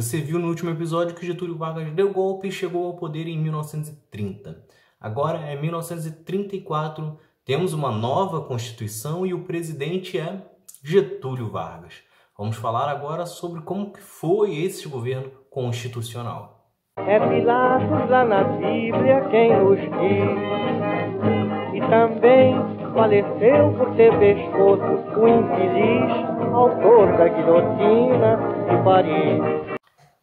Você viu no último episódio que Getúlio Vargas deu golpe e chegou ao poder em 1930. Agora é 1934, temos uma nova Constituição e o presidente é Getúlio Vargas. Vamos falar agora sobre como que foi esse governo constitucional. É Pilatos lá na Bíblia quem nos diz, e também faleceu por ter pescoço o infeliz autor da guilhotina de Paris.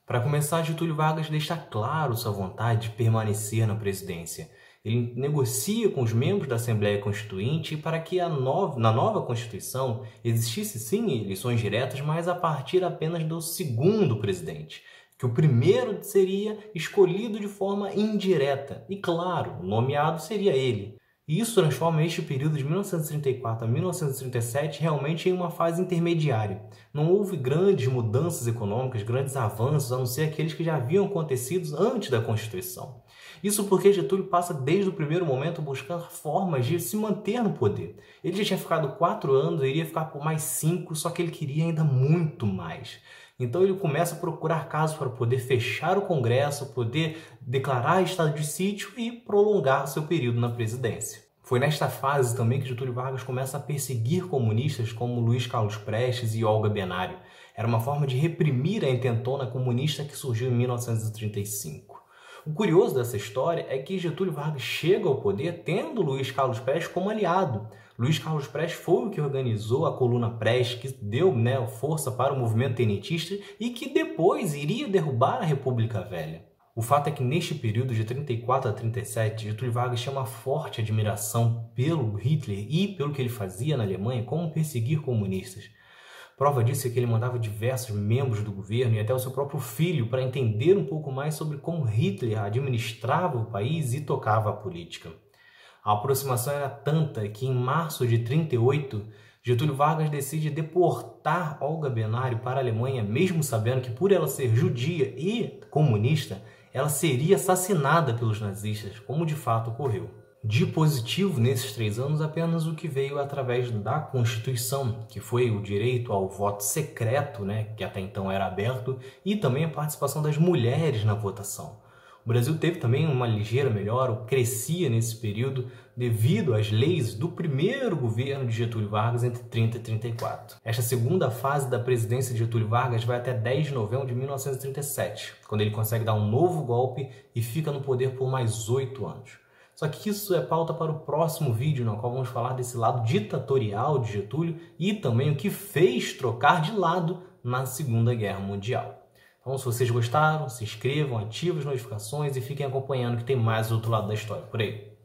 Para começar, Getúlio Vargas deixa claro sua vontade de permanecer na presidência. Ele negocia com os membros da Assembleia Constituinte para que nova, na nova Constituição existisse sim eleições diretas, mas a partir apenas do segundo presidente, que o primeiro seria escolhido de forma indireta. E claro, nomeado seria ele. E isso transforma este período de 1934 a 1937 realmente em uma fase intermediária. Não houve grandes mudanças econômicas, grandes avanços, a não ser aqueles que já haviam acontecido antes da Constituição. Isso porque Getúlio passa desde o primeiro momento a buscar formas de se manter no poder. Ele já tinha ficado quatro anos, iria ficar por mais cinco, só que ele queria ainda muito mais. Então ele começa a procurar casos para poder fechar o Congresso, poder declarar estado de sítio e prolongar seu período na presidência. Foi nesta fase também que Getúlio Vargas começa a perseguir comunistas como Luiz Carlos Prestes e Olga Benário. Era uma forma de reprimir a intentona comunista que surgiu em 1935. O curioso dessa história é que Getúlio Vargas chega ao poder tendo Luiz Carlos Prestes como aliado. Luiz Carlos Prestes foi o que organizou a coluna Prestes, que deu né, força para o movimento tenentista e que depois iria derrubar a República Velha. O fato é que neste período de 34 a 37, Getúlio Vargas tinha uma forte admiração pelo Hitler e pelo que ele fazia na Alemanha, como perseguir comunistas. Prova disso é que ele mandava diversos membros do governo e até o seu próprio filho para entender um pouco mais sobre como Hitler administrava o país e tocava a política. A aproximação era tanta que em março de 38, Getúlio Vargas decide deportar Olga Benário para a Alemanha, mesmo sabendo que por ela ser judia e comunista, ela seria assassinada pelos nazistas, como de fato ocorreu. De positivo nesses três anos, apenas o que veio através da Constituição, que foi o direito ao voto secreto, né, que até então era aberto, e também a participação das mulheres na votação. O Brasil teve também uma ligeira melhora, crescia nesse período devido às leis do primeiro governo de Getúlio Vargas entre 30 e 34. Esta segunda fase da presidência de Getúlio Vargas vai até 10 de novembro de 1937, quando ele consegue dar um novo golpe e fica no poder por mais oito anos. Só que isso é pauta para o próximo vídeo, no qual vamos falar desse lado ditatorial de Getúlio e também o que fez trocar de lado na Segunda Guerra Mundial. Então, se vocês gostaram, se inscrevam, ativem as notificações e fiquem acompanhando que tem mais outro lado da história por aí.